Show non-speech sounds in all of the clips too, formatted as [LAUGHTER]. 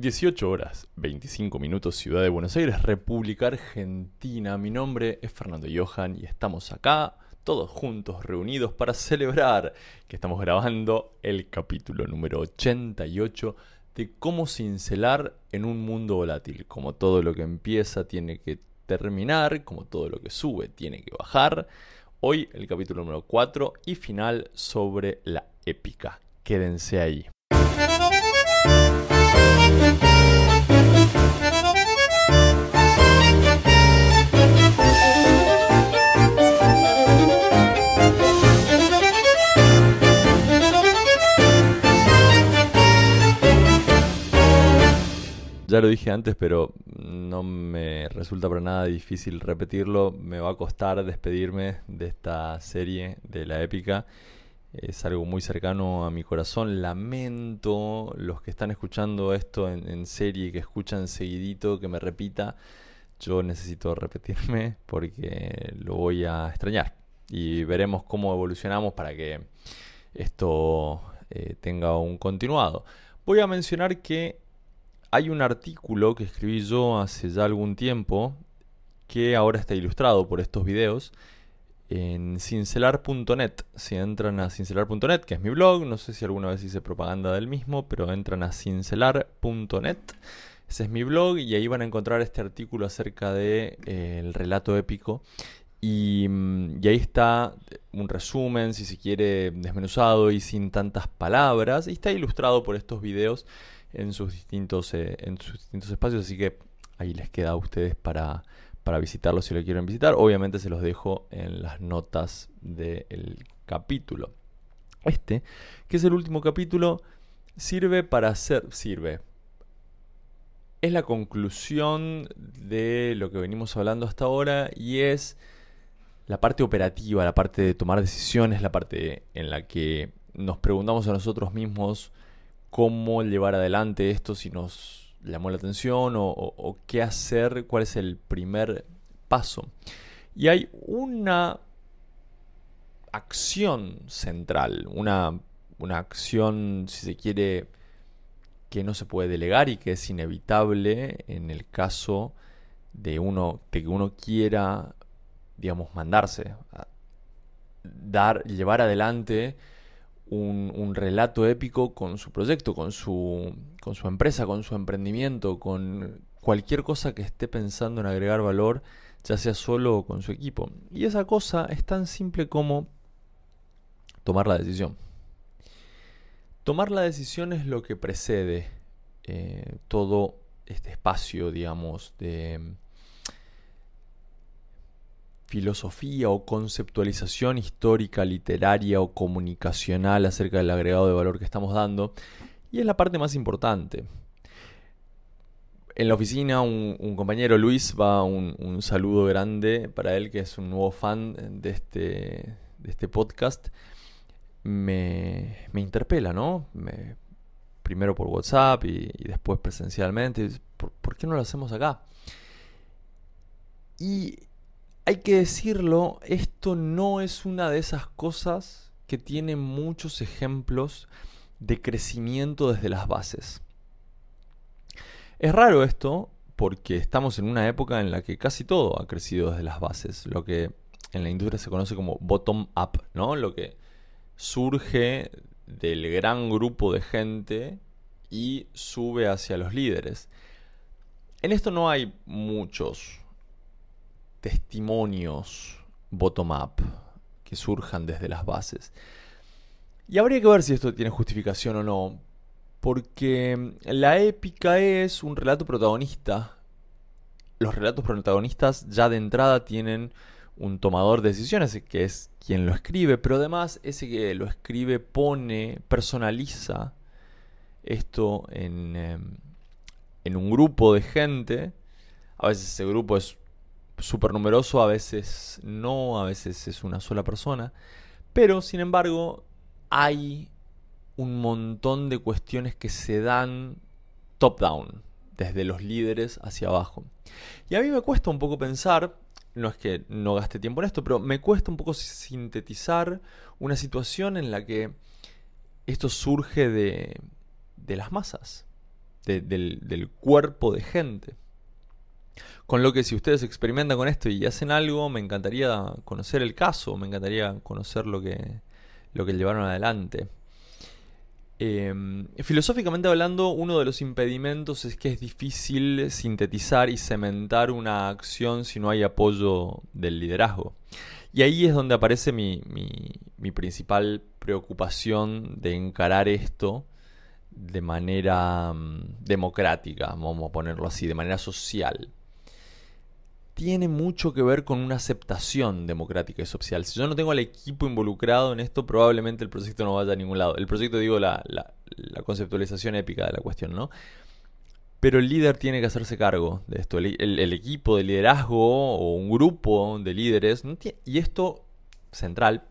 18 horas 25 minutos Ciudad de Buenos Aires, República Argentina. Mi nombre es Fernando Johan y estamos acá todos juntos reunidos para celebrar que estamos grabando el capítulo número 88 de cómo cincelar en un mundo volátil. Como todo lo que empieza tiene que terminar, como todo lo que sube tiene que bajar. Hoy el capítulo número 4 y final sobre la épica. Quédense ahí. Lo dije antes, pero no me resulta para nada difícil repetirlo. Me va a costar despedirme de esta serie de la épica. Es algo muy cercano a mi corazón. Lamento los que están escuchando esto en, serie y que escuchan seguidito que me repita. Yo necesito repetirme porque lo voy a extrañar. Y veremos cómo evolucionamos para que esto eh, tenga un continuado. Voy a mencionar que hay un artículo que escribí yo hace ya algún tiempo que ahora está ilustrado por estos videos en cincelar.net. Si entran a cincelar.net, que es mi blog, no sé si alguna vez hice propaganda del mismo, pero entran a cincelar.net. Ese es mi blog y ahí van a encontrar este artículo acerca del de, eh, relato épico. Y, mm, y, ahí está un resumen, si se quiere, desmenuzado y sin tantas palabras. Y está ilustrado por estos videos en sus distintos, eh, en sus distintos espacios, así que ahí les queda a ustedes para, para visitarlos si lo quieren visitar. Obviamente se los dejo en las notas del capítulo. Este, que es el último capítulo, sirve para hacer, sirve. Es la conclusión de lo que venimos hablando hasta ahora y es la parte operativa, la parte de tomar decisiones, la parte en la que nos preguntamos a nosotros mismos cómo llevar adelante esto si nos llamó la atención o, qué hacer, cuál es el primer paso. Y hay una acción central, una, una acción, si se quiere, que no se puede delegar y que es inevitable en el caso de uno de que uno quiera digamos mandarse dar llevar adelante un, relato épico con su proyecto, con su, con su empresa, con su emprendimiento, con cualquier cosa que esté pensando en agregar valor, ya sea solo o con su equipo. Y esa cosa es tan simple como tomar la decisión. Tomar la decisión es lo que precede eh, todo este espacio, digamos, de filosofía o conceptualización histórica, literaria o comunicacional acerca del agregado de valor que estamos dando. Y es la parte más importante. En la oficina, un, compañero Luis va un, un, saludo grande para él, que es un nuevo fan de este, de este podcast. Me, me interpela, ¿no? Me, primero por WhatsApp y, después presencialmente. ¿Por, ¿Por qué no lo hacemos acá? Y hay que decirlo, esto no es una de esas cosas que tiene muchos ejemplos de crecimiento desde las bases. Es raro esto porque estamos en una época en la que casi todo ha crecido desde las bases, lo que en la industria se conoce como bottom up, ¿no? Lo que surge del gran grupo de gente y sube hacia los líderes. En esto no hay muchos testimonios bottom-up que surjan desde las bases. Y habría que ver si esto tiene justificación o no, porque la épica es un relato protagonista. Los relatos protagonistas ya de entrada tienen un tomador de decisiones, que es quien lo escribe, pero además ese que lo escribe pone, personaliza esto en, em, en un grupo de gente. A veces ese grupo es súper numeroso, a veces no, a veces es una sola persona. Pero, sin embargo, hay un montón de cuestiones que se dan top-down, desde los líderes hacia abajo. Y a mí me cuesta un poco pensar, no es que no gaste tiempo en esto, pero me cuesta un poco sintetizar una situación en la que esto surge de, de las masas, del, cuerpo de gente. Con lo que si ustedes experimentan con esto y hacen algo, me encantaría conocer el caso, me encantaría conocer lo que, lo que llevaron adelante. Em, filosóficamente hablando, uno de los impedimentos es que es difícil sintetizar y cementar una acción si no hay apoyo del liderazgo. Y ahí es donde aparece mi, mi principal preocupación de encarar esto de manera mm, democrática, vamos a ponerlo así, de manera social, tiene mucho que ver con una aceptación democrática y social. Si yo no tengo al equipo involucrado en esto, probablemente el proyecto no vaya a ningún lado. El proyecto, digo, la, conceptualización épica de la cuestión, ¿no? Pero el líder tiene que hacerse cargo de esto. El, equipo de liderazgo o un grupo de líderes, y esto central,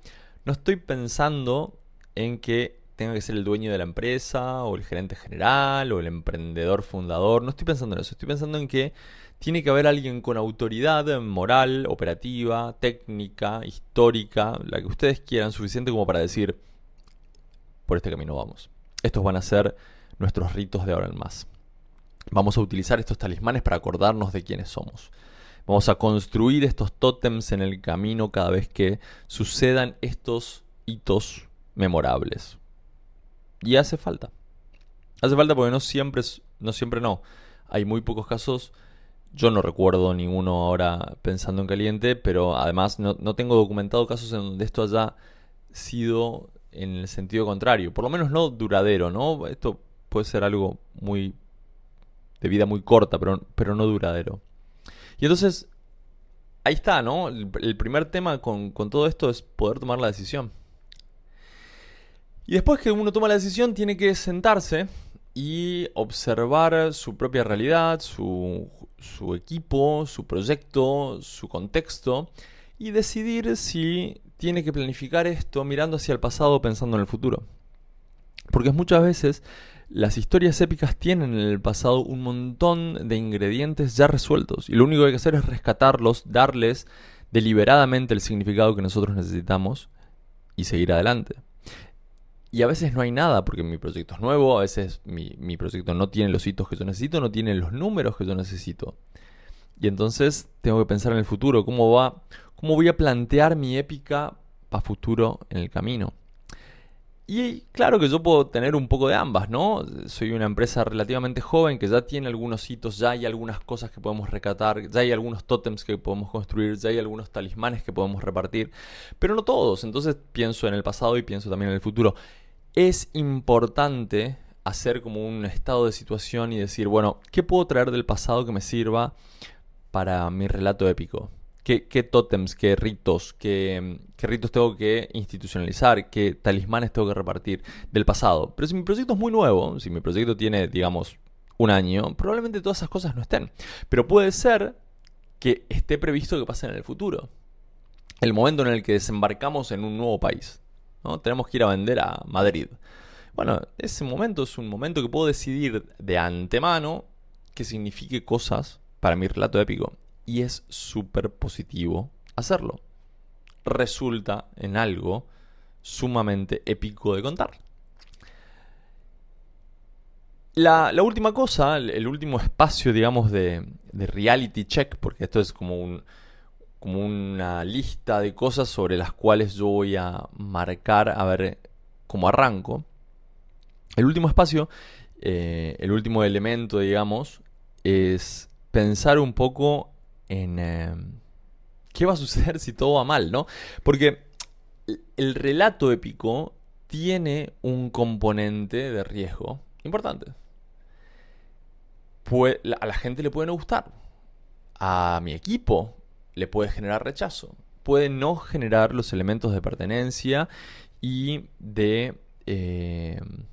no estoy pensando en que tenga que ser el dueño de la empresa, o el gerente general, o el emprendedor fundador. No estoy pensando en eso. Estoy pensando en que tiene que haber alguien con autoridad moral, operativa, técnica, histórica, la que ustedes quieran, suficiente como para decir, por este camino vamos. Estos van a ser nuestros ritos de ahora en más. Vamos a utilizar estos talismanes para acordarnos de quiénes somos. Vamos a construir estos tótems en el camino cada vez que sucedan estos hitos memorables. Y hace falta. Hace falta porque no siempre, no siempre no. Hay muy pocos casos. Yo no recuerdo ninguno ahora pensando en caliente, pero además no, tengo documentado casos en donde esto haya sido en el sentido contrario. Por lo menos no duradero, ¿no? Esto puede ser algo muy de vida muy corta, pero, pero no duradero. Y entonces, ahí está, ¿no? El, primer tema con, con todo esto es poder tomar la decisión. Y después que uno toma la decisión, tiene que sentarse y observar su propia realidad, su, equipo, su proyecto, su contexto y decidir si tiene que planificar esto mirando hacia el pasado pensando en el futuro. Porque muchas veces las historias épicas tienen en el pasado un montón de ingredientes ya resueltos y lo único que hay que hacer es rescatarlos, darles deliberadamente el significado que nosotros necesitamos y seguir adelante. Y a veces no hay nada porque mi proyecto es nuevo, a veces mi, proyecto no tiene los hitos que yo necesito, no tiene los números que yo necesito. Y entonces tengo que pensar en el futuro, cómo va, cómo voy a plantear mi épica para futuro en el camino. Y claro que yo puedo tener un poco de ambas, ¿no? Soy una empresa relativamente joven que ya tiene algunos hitos, ya hay algunas cosas que podemos recatar, ya hay algunos tótems que podemos construir, ya hay algunos talismanes que podemos repartir, pero no todos. Entonces pienso en el pasado y pienso también en el futuro. Es importante hacer como un estado de situación y decir, bueno, ¿qué puedo traer del pasado que me sirva para mi relato épico? Qué, tótems, qué ritos, qué, ritos tengo que institucionalizar, qué talismanes tengo que repartir del pasado. Pero si mi proyecto es muy nuevo, si mi proyecto tiene, digamos, un año, probablemente todas esas cosas no estén. Pero puede ser que esté previsto que pase en el futuro. El momento en el que desembarcamos en un nuevo país. ¿no? Tenemos que ir a vender a Madrid. Bueno, ese momento es un momento que puedo decidir de antemano que signifique cosas para mi relato épico y es súper positivo hacerlo. Resulta en algo sumamente épico de contar. La, última cosa, el, último espacio, digamos, de, reality check, porque esto es como, un, como una lista de cosas sobre las cuales yo voy a marcar a ver cómo arranco. El último espacio, eh, el último elemento, digamos, es pensar un poco en em, qué va a suceder [LAUGHS] si todo va mal, ¿no? Porque el relato épico tiene un componente de riesgo importante. a la gente le puede no gustar. A mi equipo le puede generar rechazo. Puede no generar los elementos de pertenencia y de em,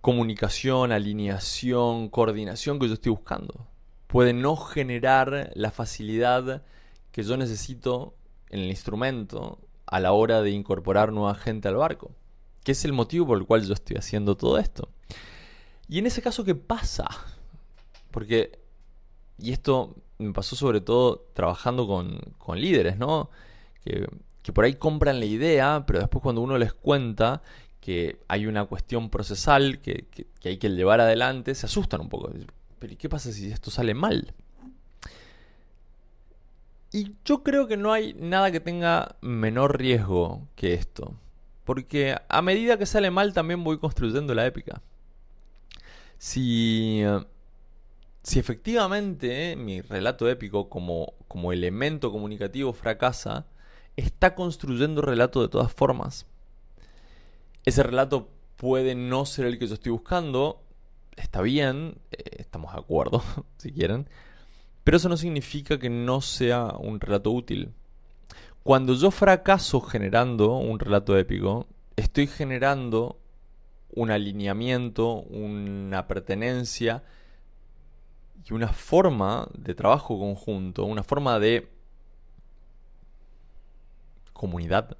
comunicación, alineación, coordinación que yo estoy buscando puede no generar la facilidad que yo necesito en el instrumento a la hora de incorporar nueva gente al barco, que es el motivo por el cual yo estoy haciendo todo esto. Y en ese caso, ¿qué pasa? Porque, y esto me pasó sobre todo trabajando con, con líderes, ¿no? Que, que por ahí compran la idea, pero después cuando uno les cuenta que hay una cuestión procesal que, que hay que llevar adelante, se asustan un poco. Pero ¿y qué pasa si esto sale mal? Y yo creo que no hay nada que tenga menor riesgo que esto. Porque a medida que sale mal también voy construyendo la épica. Si, si efectivamente mi relato épico como, como elemento comunicativo fracasa, está construyendo relato de todas formas. Ese relato puede no ser el que yo estoy buscando, está bien, eh, estamos de acuerdo, [LAUGHS] si quieren, pero eso no significa que no sea un relato útil. Cuando yo fracaso generando un relato épico, estoy generando un alineamiento, una pertenencia y una forma de trabajo conjunto, una forma de comunidad,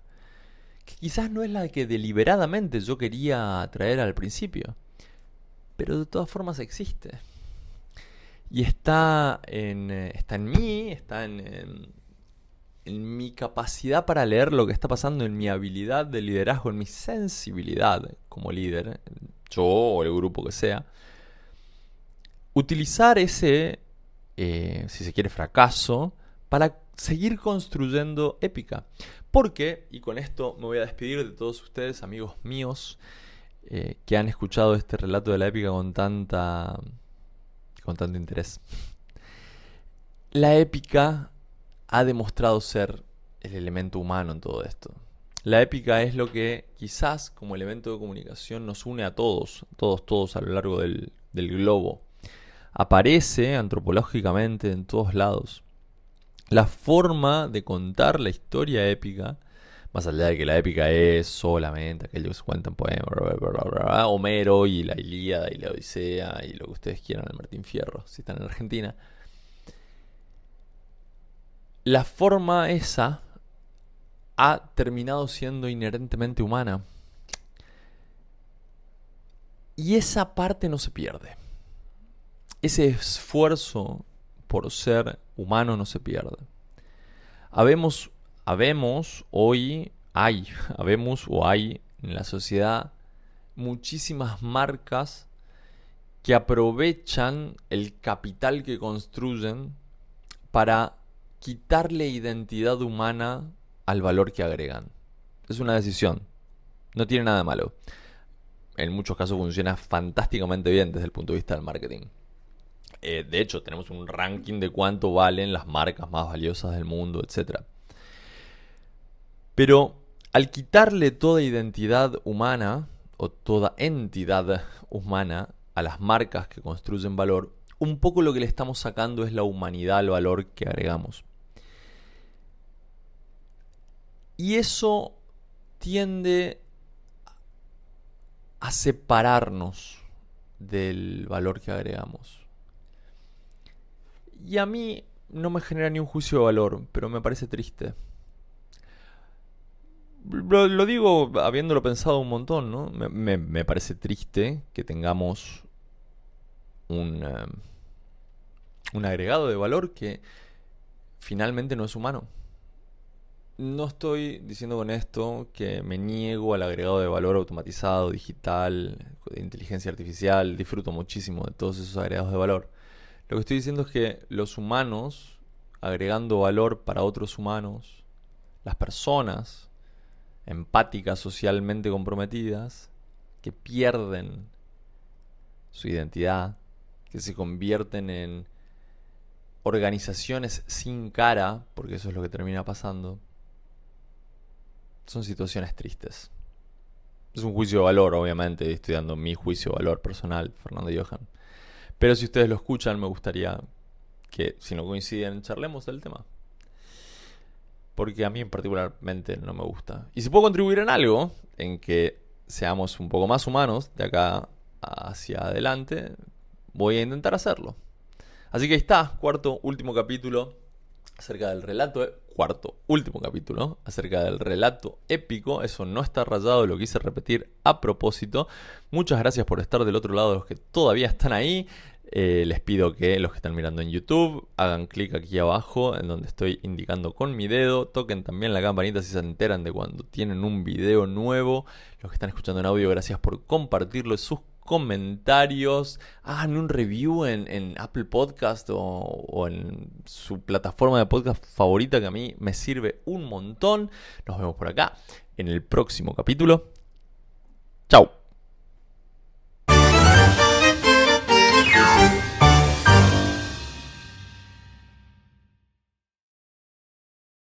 que quizás no es la que deliberadamente yo quería traer al principio pero de todas formas existe. Y está en, eh, está en mí, está en, en, mi capacidad para leer lo que está pasando, en mi habilidad de liderazgo, en mi sensibilidad como líder, yo o el grupo que sea. Utilizar ese, eh, si se quiere, fracaso para seguir construyendo épica. Porque, y con esto me voy a despedir de todos ustedes, amigos míos, eh, que han escuchado este relato de la épica con tanta con tanto interés. La épica ha demostrado ser el elemento humano en todo esto. La épica es lo que quizás como elemento de comunicación nos une a todos, todos, todos a lo largo del, del globo. Aparece antropológicamente en todos lados. La forma de contar la historia épica más allá de que la épica es solamente aquello que se cuentan poemas, Homero y la Ilíada y la Odisea y lo que ustedes quieran, el Martín Fierro, si están en Argentina. La forma esa ha terminado siendo inherentemente humana. Y esa parte no se pierde. Ese esfuerzo por ser humano no se pierde. Habemos habemos hoy, hay, [LAUGHS] habemos o hay en la sociedad muchísimas marcas que aprovechan el capital que construyen para quitarle identidad humana al valor que agregan. Es una decisión. No tiene nada de malo. En muchos casos funciona fantásticamente bien desde el punto de vista del marketing. Eh, de hecho, tenemos un ranking de cuánto valen las marcas más valiosas del mundo, etc. Pero al quitarle toda identidad humana o toda entidad humana a las marcas que construyen valor, un poco lo que le estamos sacando es la humanidad al valor que agregamos. Y eso tiende a separarnos del valor que agregamos. Y a mí no me genera ni un juicio de valor, pero me parece triste lo, digo habiéndolo pensado un montón, ¿no? Me, parece triste que tengamos un, eh, un agregado de valor que finalmente no es humano. No estoy diciendo con esto que me niego al agregado de valor automatizado, digital, de inteligencia artificial. Disfruto muchísimo de todos esos agregados de valor. Lo que estoy diciendo es que los humanos, agregando valor para otros humanos, las personas, empáticas, socialmente comprometidas, que pierden su identidad, que se convierten en organizaciones sin cara, porque eso es lo que termina pasando, son situaciones tristes. Es un juicio de valor, obviamente, estoy dando mi juicio de valor personal, Fernando Johan. Pero si ustedes lo escuchan, me gustaría que, si no coinciden, charlemos del tema porque a mí particularmente no me gusta. Y si puedo contribuir en algo, en que seamos un poco más humanos de acá hacia adelante, voy a intentar hacerlo. Así que ahí está, cuarto, último capítulo acerca del relato, cuarto, último capítulo acerca del relato épico. Eso no está rayado, lo quise repetir a propósito. Muchas gracias por estar del otro lado, los que todavía están ahí. Eh, les pido que los que están mirando en YouTube hagan clic aquí abajo en donde estoy indicando con mi dedo. Toquen también la campanita si se enteran de cuando tienen un video nuevo. Los que están escuchando en audio, gracias por compartirlo. Sus comentarios, hagan un review en, Apple Podcast o, o, en su plataforma de podcast favorita que a mí me sirve un montón. Nos vemos por acá en el próximo capítulo. Chao.